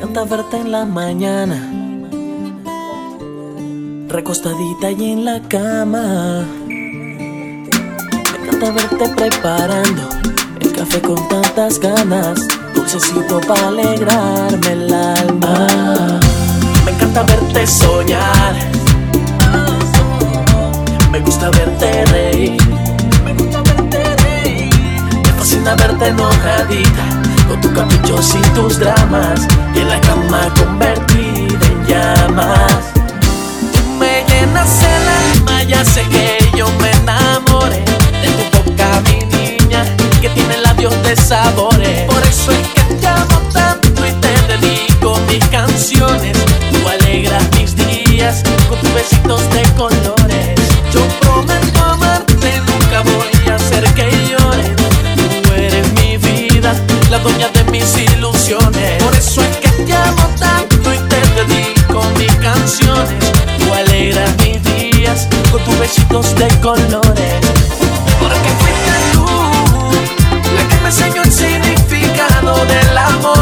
encanta verte en la mañana, recostadita y en la cama. Me encanta verte preparando el café con tantas ganas, dulcecito para alegrarme el alma. Me encanta verte soñar, me gusta verte reír, me gusta verte reír, me fascina verte enojadita con tu caprichos y tus dramas y en la cama convertida en llamas. Tú me llenas el alma, ya sé que yo me enamoré de tu boca, mi niña, que tiene labios de sabores. Por eso es que te amo tanto y te dedico mis canciones. Tú alegras mis días con tus besitos de colores. Yo prometo amarte, nunca voy a hacer que tus besitos de colores. Porque fuiste tú la que me enseñó el significado del amor.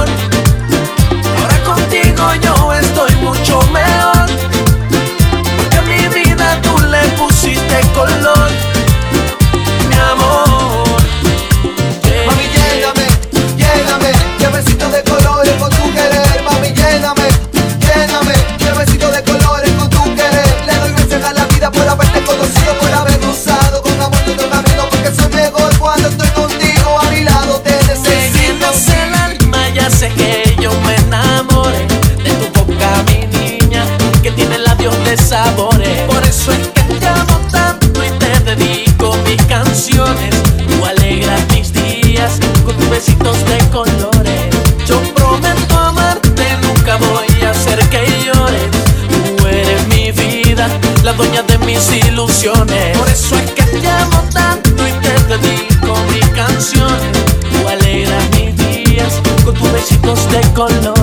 Por eso es que te amo tanto y te dedico mis canciones. Tú alegras mis días con tus besitos de colores,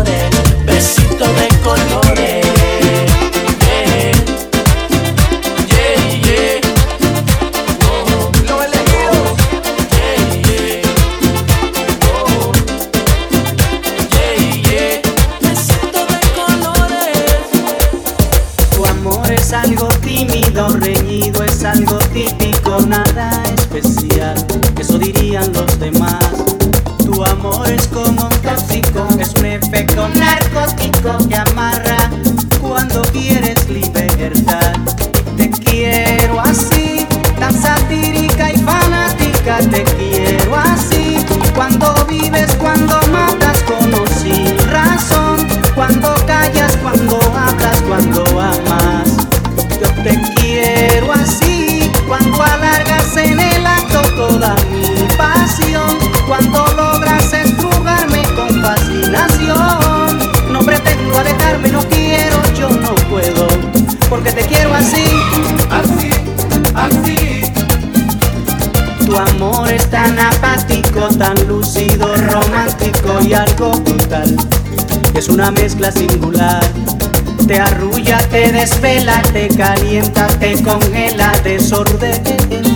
es como un tóxico, es un efecto narcótico que mezcla singular. Te arrulla, te desvela, te calienta, te congela, desorden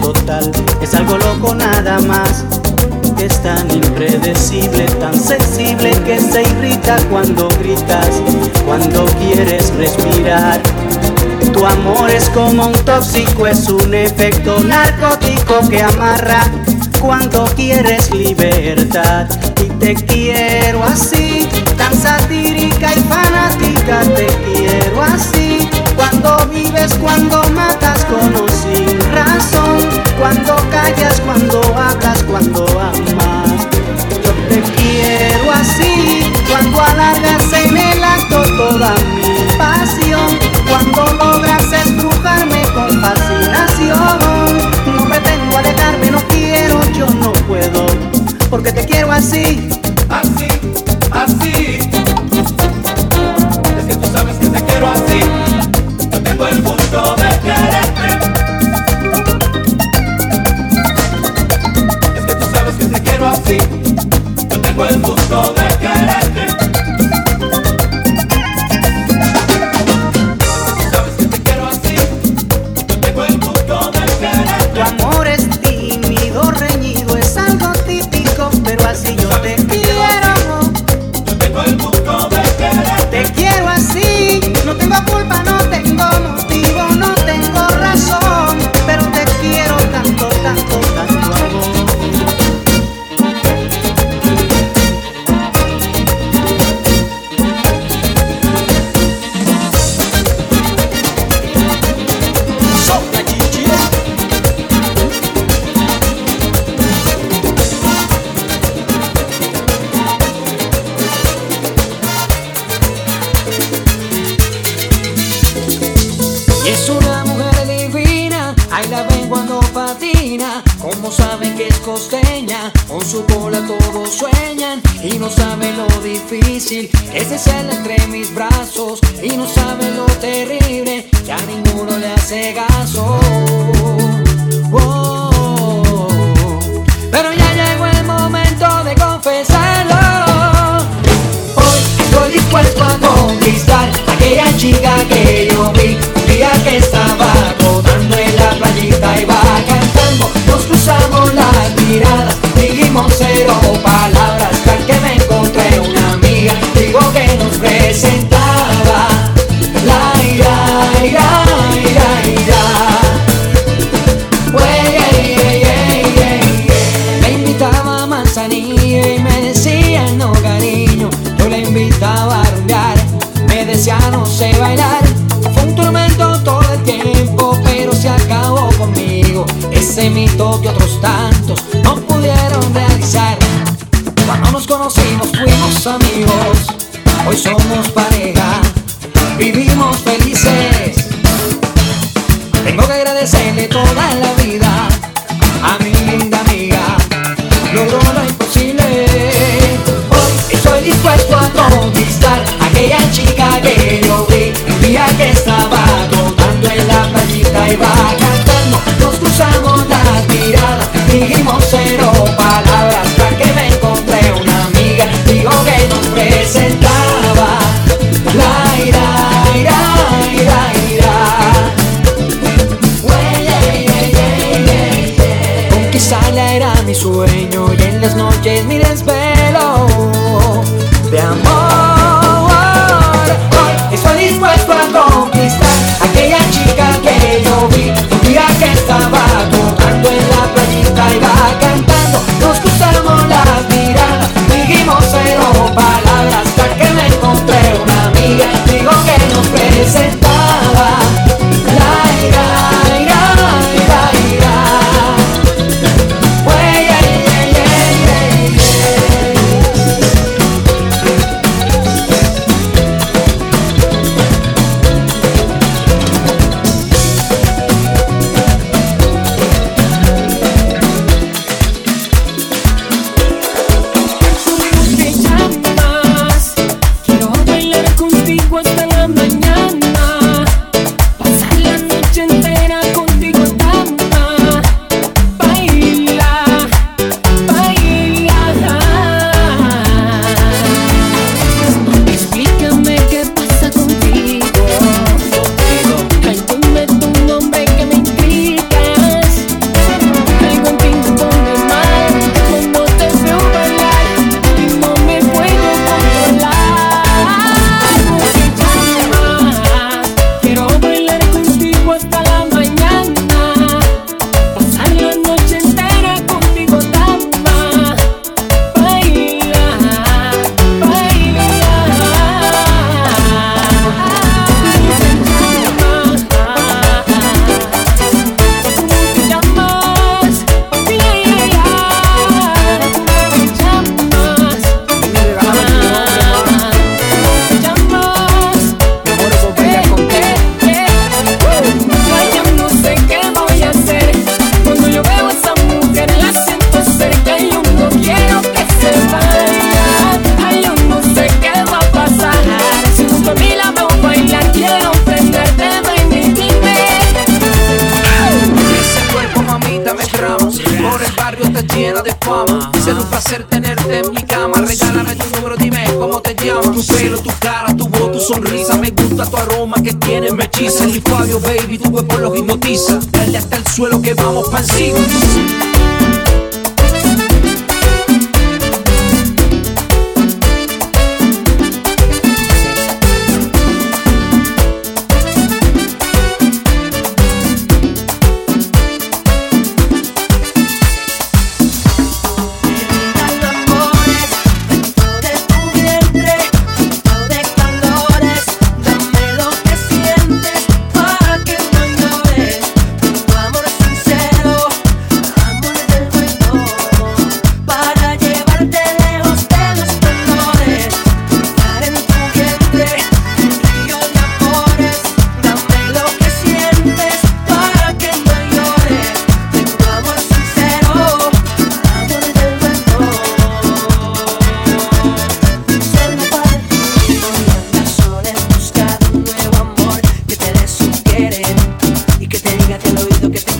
total. Es algo loco nada más. Es tan impredecible, tan sensible que se irrita cuando gritas, cuando quieres respirar. Tu amor es como un tóxico, es un efecto narcótico que amarra cuando quieres libertad. Y te quiero así, tan satírica y fanática, te quiero así. Cuando vives, cuando matas con o sin razón, cuando callas, cuando hablas, cuando amas. Yo te quiero así, cuando alargas en el acto toda mi pasión, cuando logras estrujarme con fascinación. No pretendo alejarme, no quiero, yo no puedo, porque te quiero así. Así, así. Tengo el gusto de querer. con su cola todos sueñan y no sabe lo difícil que es desearla entre mis brazos y no sabe lo terrible que a ninguno le hace caso. Oh, oh, oh. Pero ya llegó el momento de confesarlo. Hoy estoy dispuesto a conquistar a aquella chica que yo vi un día que estaba rodando en la playita y va cantando. Nos cruzamos la nada, dijimos cero palabras, hasta que me encontré una amiga, digo que nos presentaba. La ira, ira, ira, ira. Me invitaba a manzanilla y me decía no cariño, yo la invitaba a rumbear, me decía no sé bailar, fue un tormento todo el tiempo, pero se acabó conmigo, ese mito que otros tan vamos para James Cállate el oído que te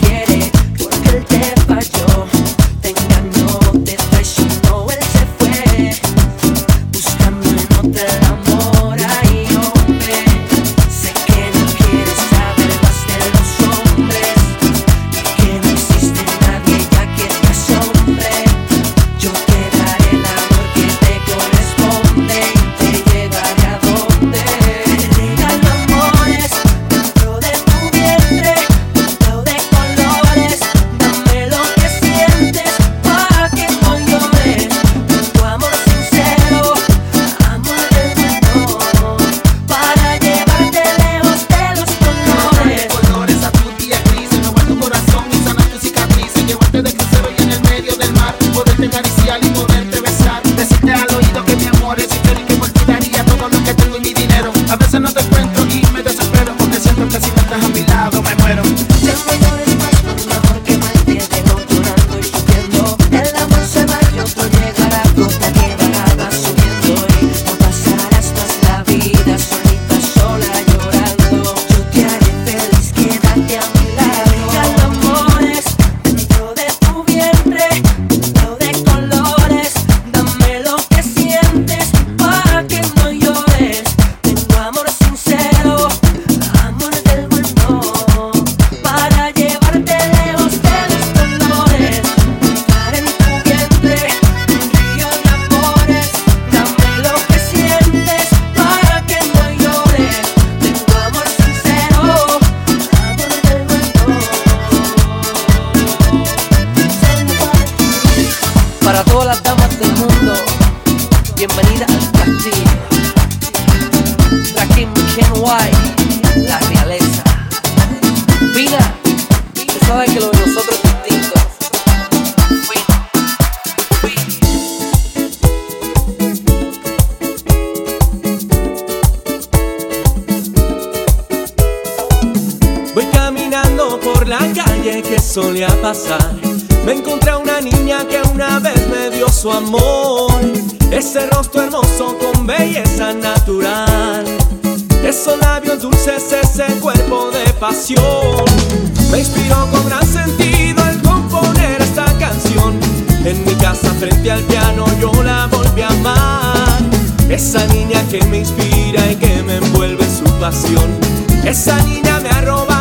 Esa niña me ha robado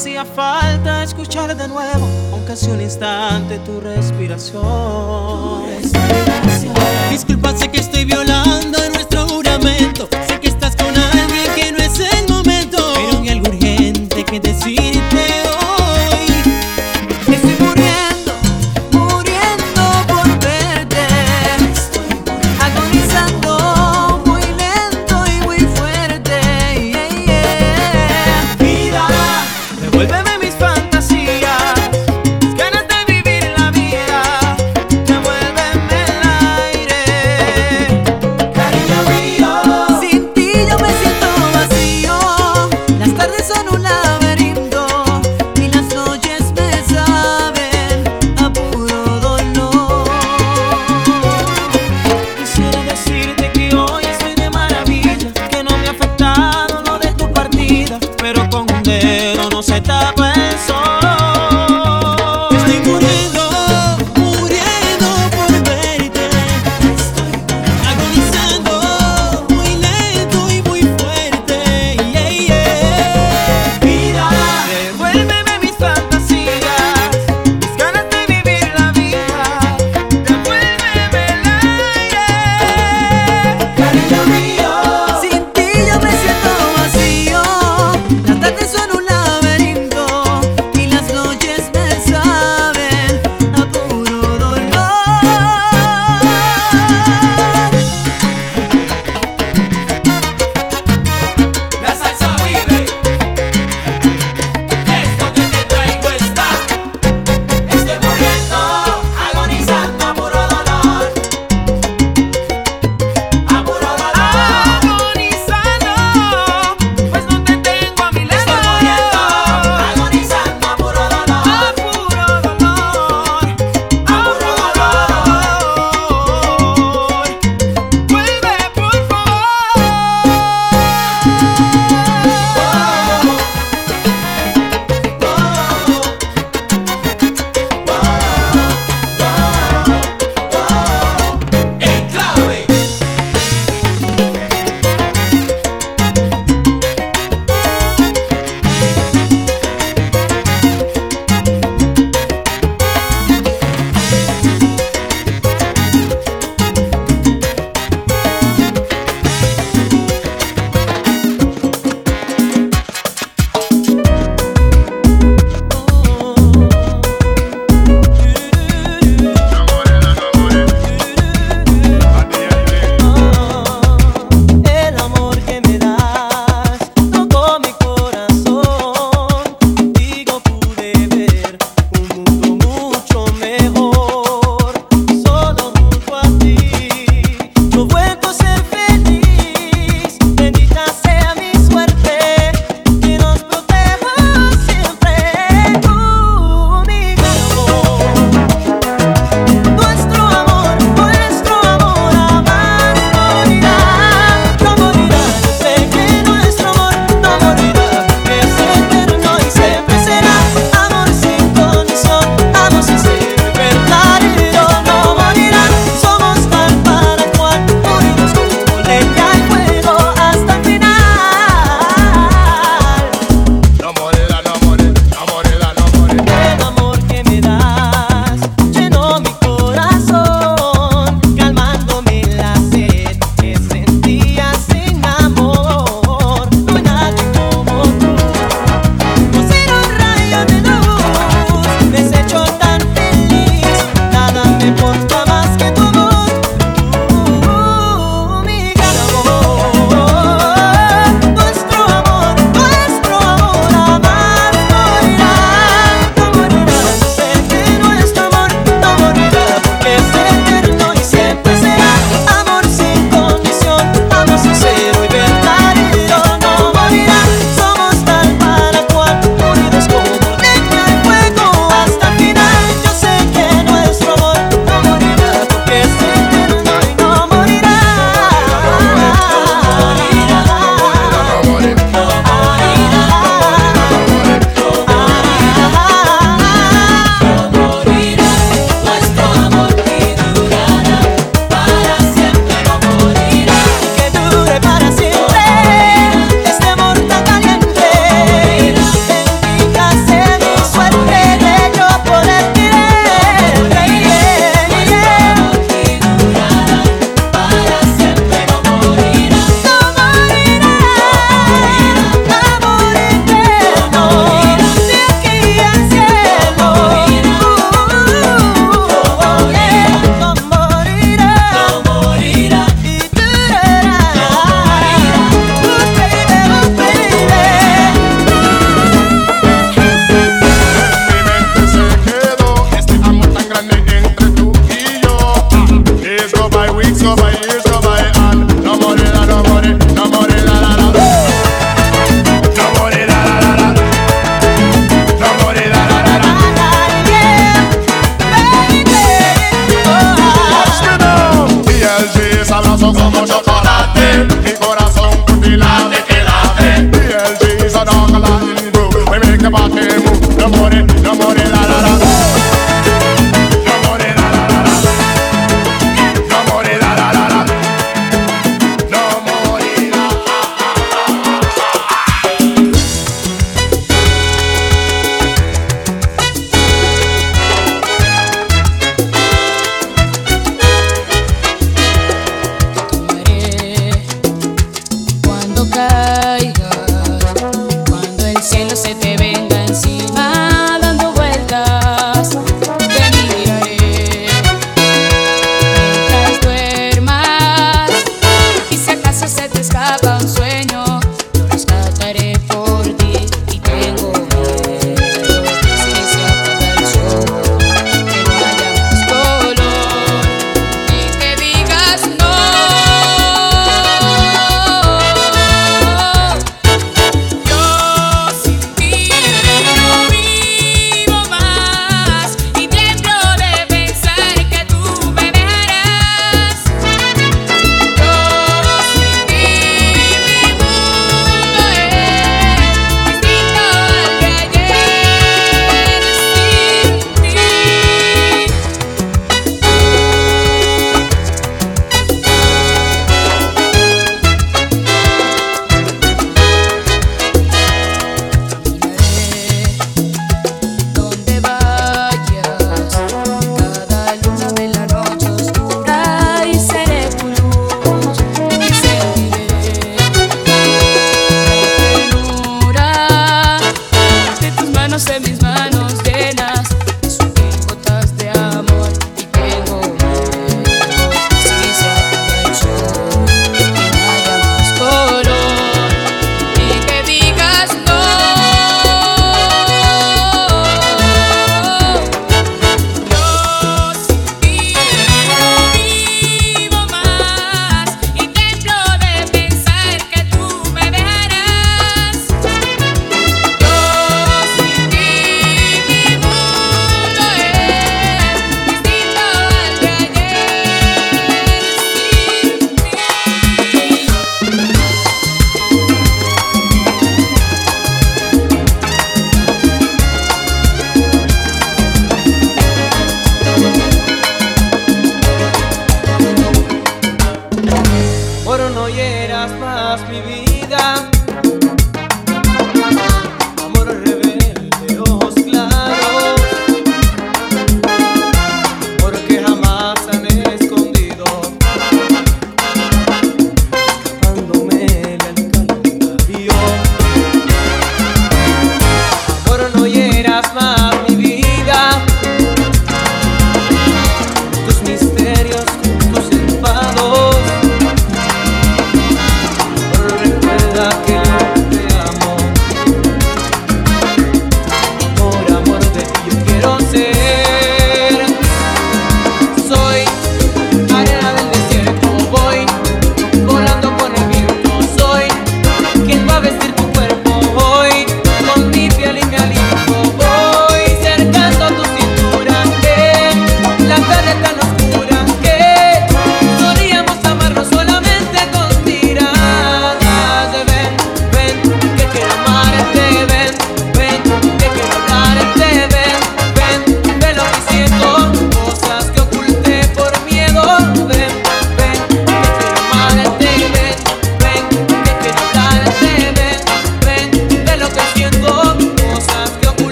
hacía falta escuchar de nuevo, aunque hace un instante tu respiración. Tu respiración. Disculpa, sé que estoy violando nuestro juramento.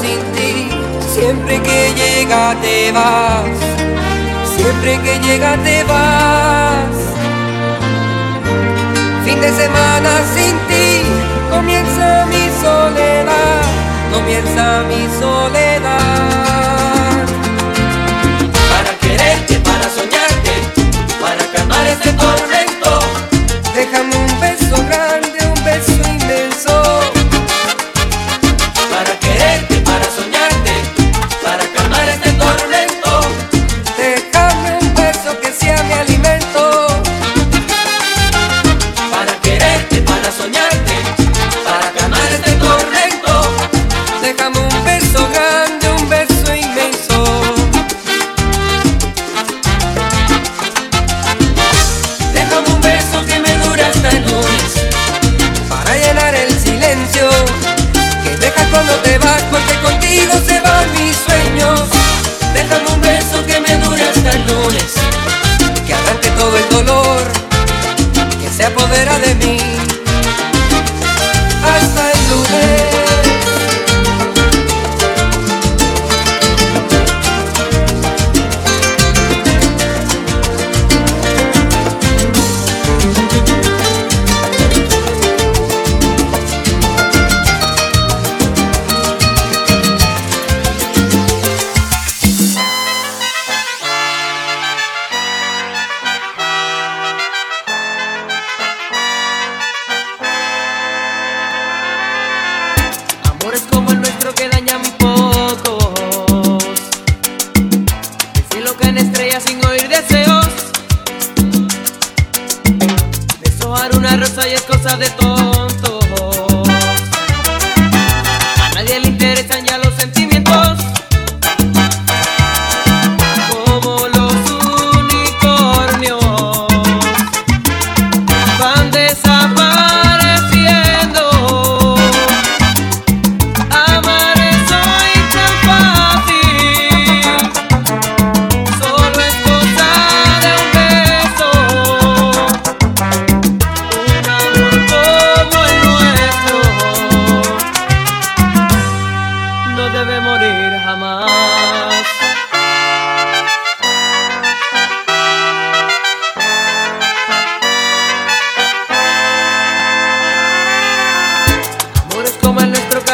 sin ti. Siempre que llega te vas, siempre que llega te vas. Fin de semana sin ti, comienza mi soledad, comienza mi soledad. Para quererte, para soñarte, para calmar este tormento, déjame un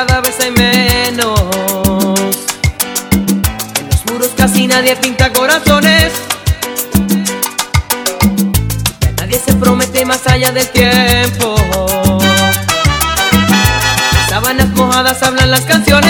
cada vez hay menos. En los muros casi nadie pinta corazones. Ya nadie se promete más allá del tiempo. Las sábanas mojadas hablan las canciones.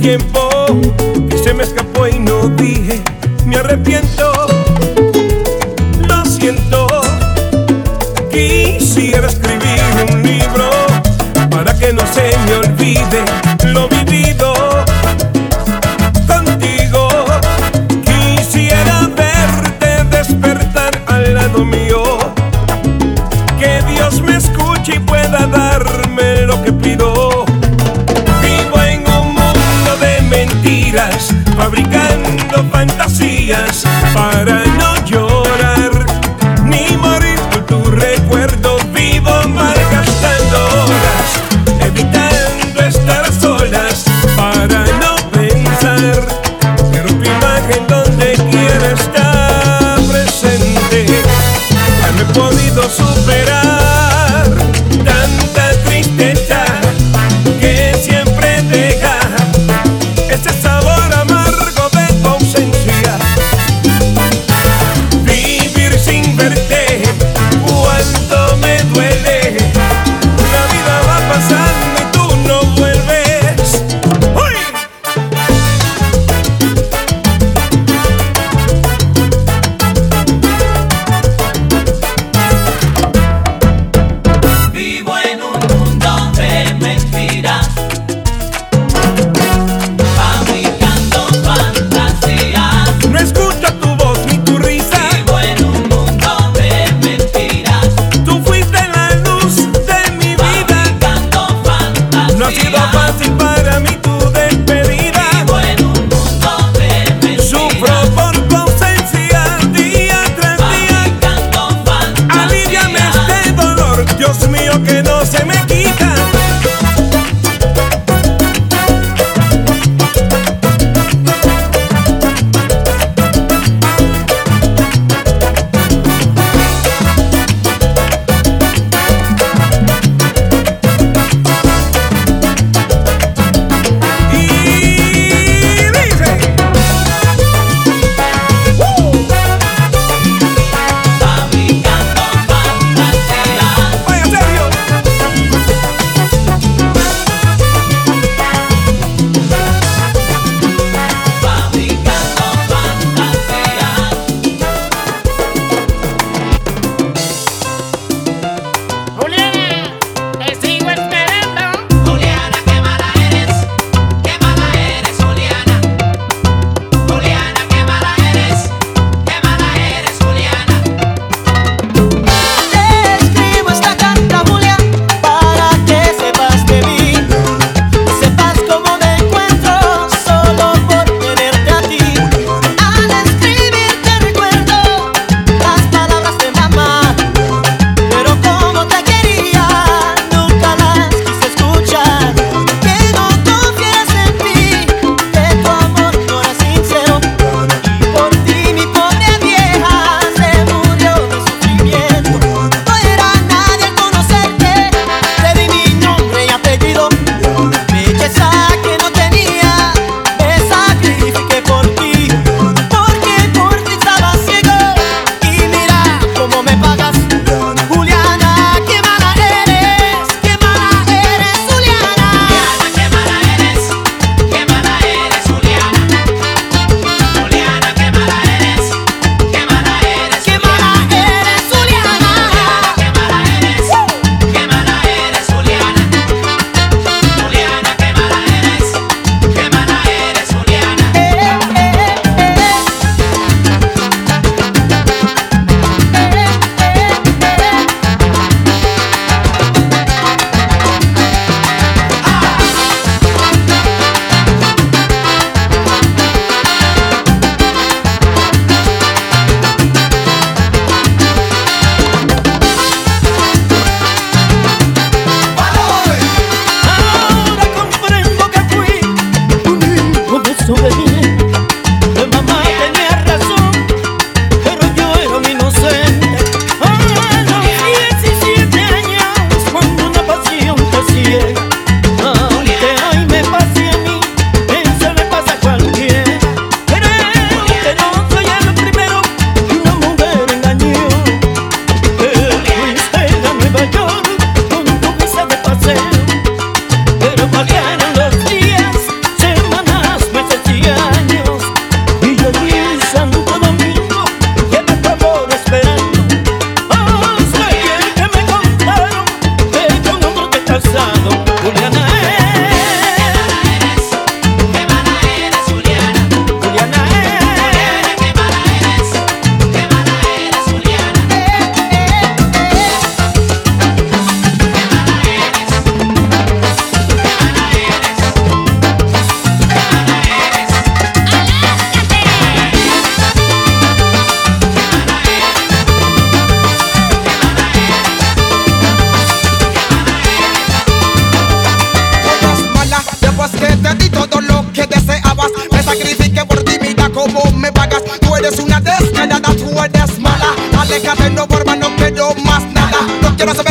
tiempo que se me escapó y no dije Yes, para yo no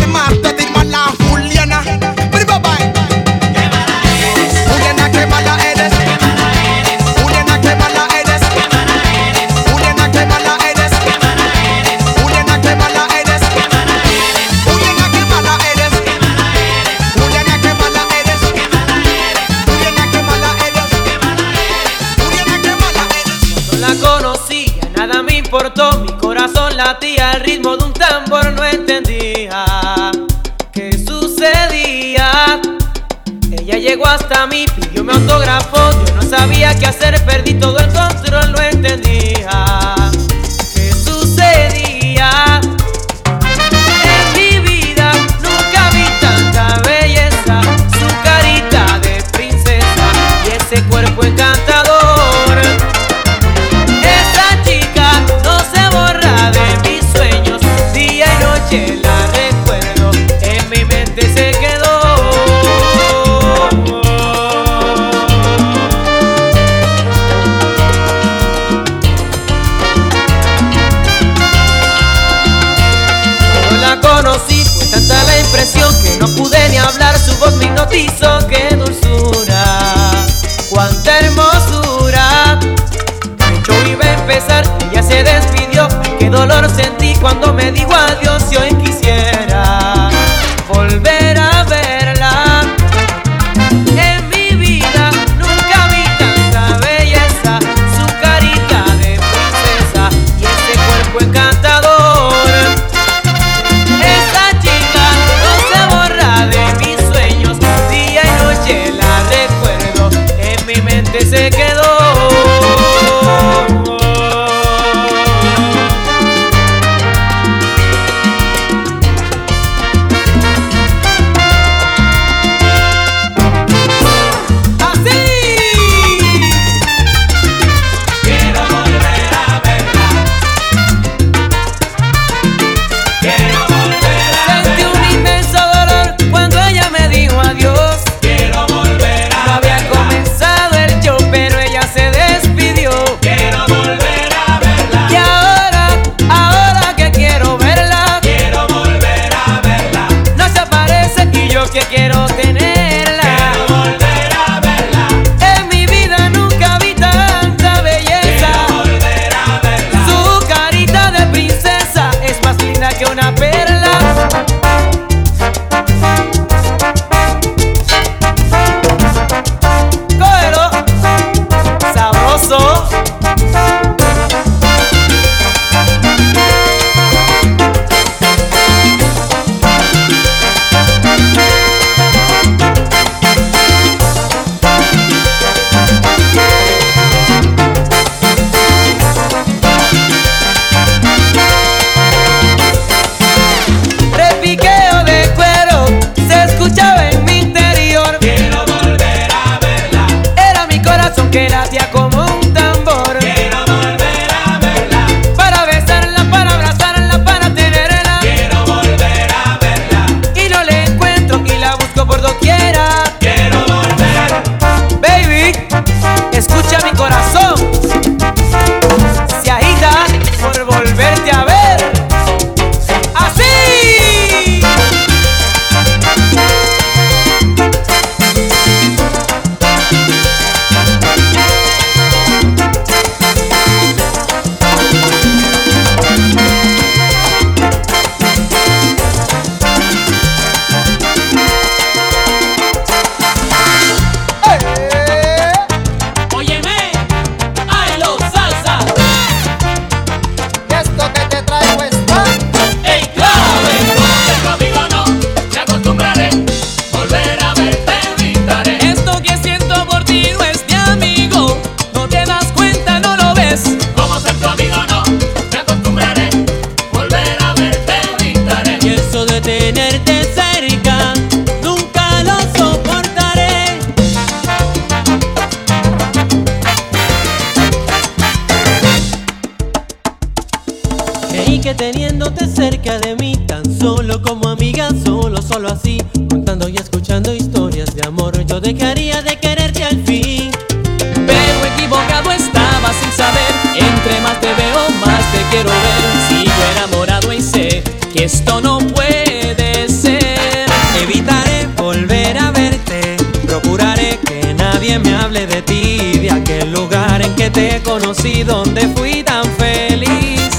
Esto no puede ser. Evitaré volver a verte. Procuraré que nadie me hable de ti, de aquel lugar en que te conocí, donde fui tan feliz.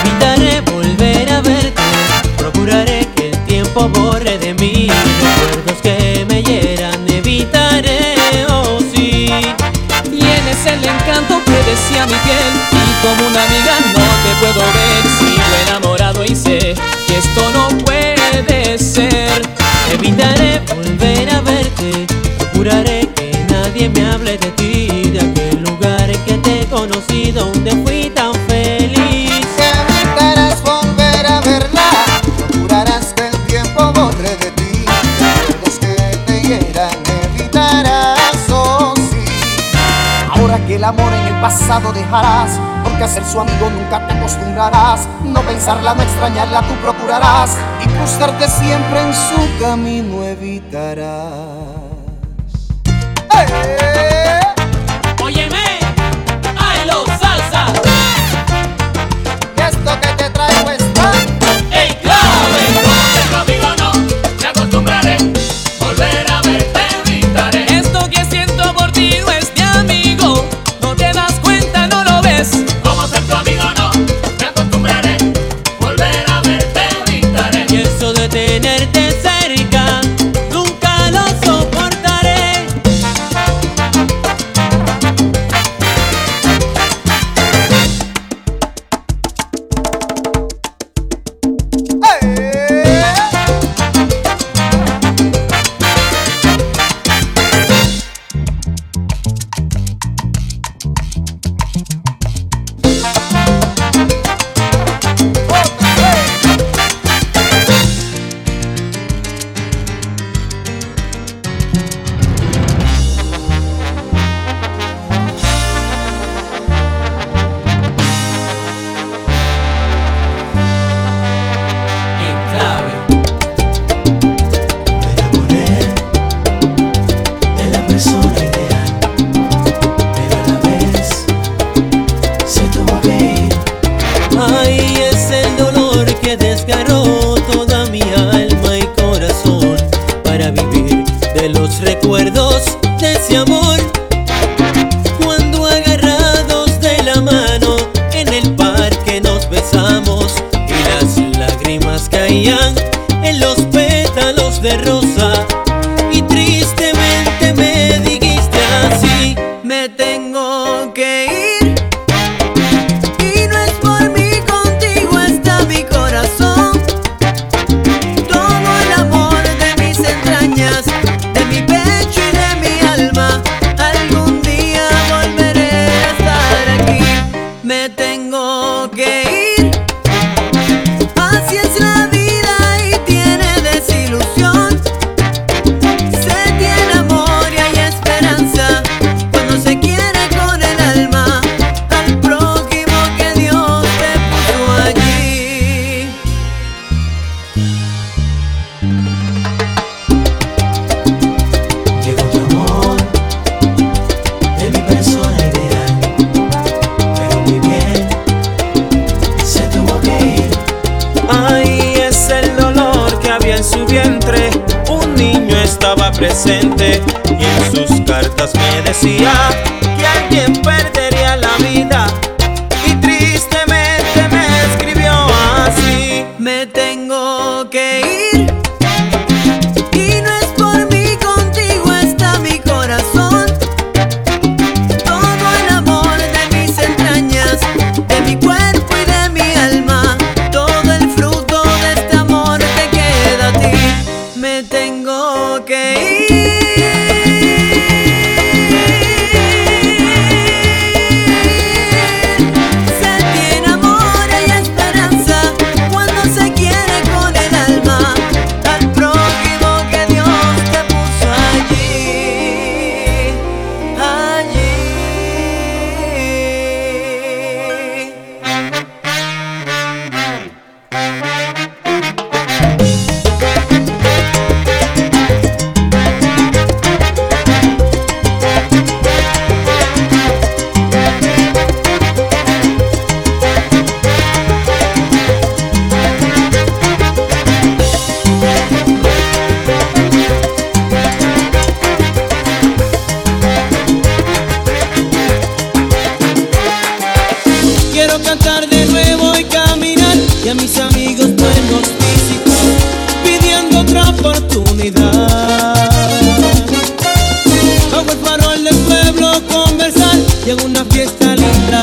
Evitaré volver a verte. Procuraré que el tiempo borre de mí recuerdos que me hieran. Evitaré, oh sí. Tienes el encanto que decía mi piel y como una conocí donde fui tan feliz. evitarás volver a verla, procurarás que el tiempo borre de ti. Los que te hieran evitarás, oh sí. Ahora que el amor en el pasado dejarás, porque a ser su amigo nunca te acostumbrarás. No pensarla, no extrañarla, tú procurarás. Y cruzarte siempre en su camino evitarás. momentos de ese amor. Bajo el farol del pueblo conversar y en una fiesta linda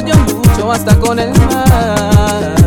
amor yo hasta con el mar.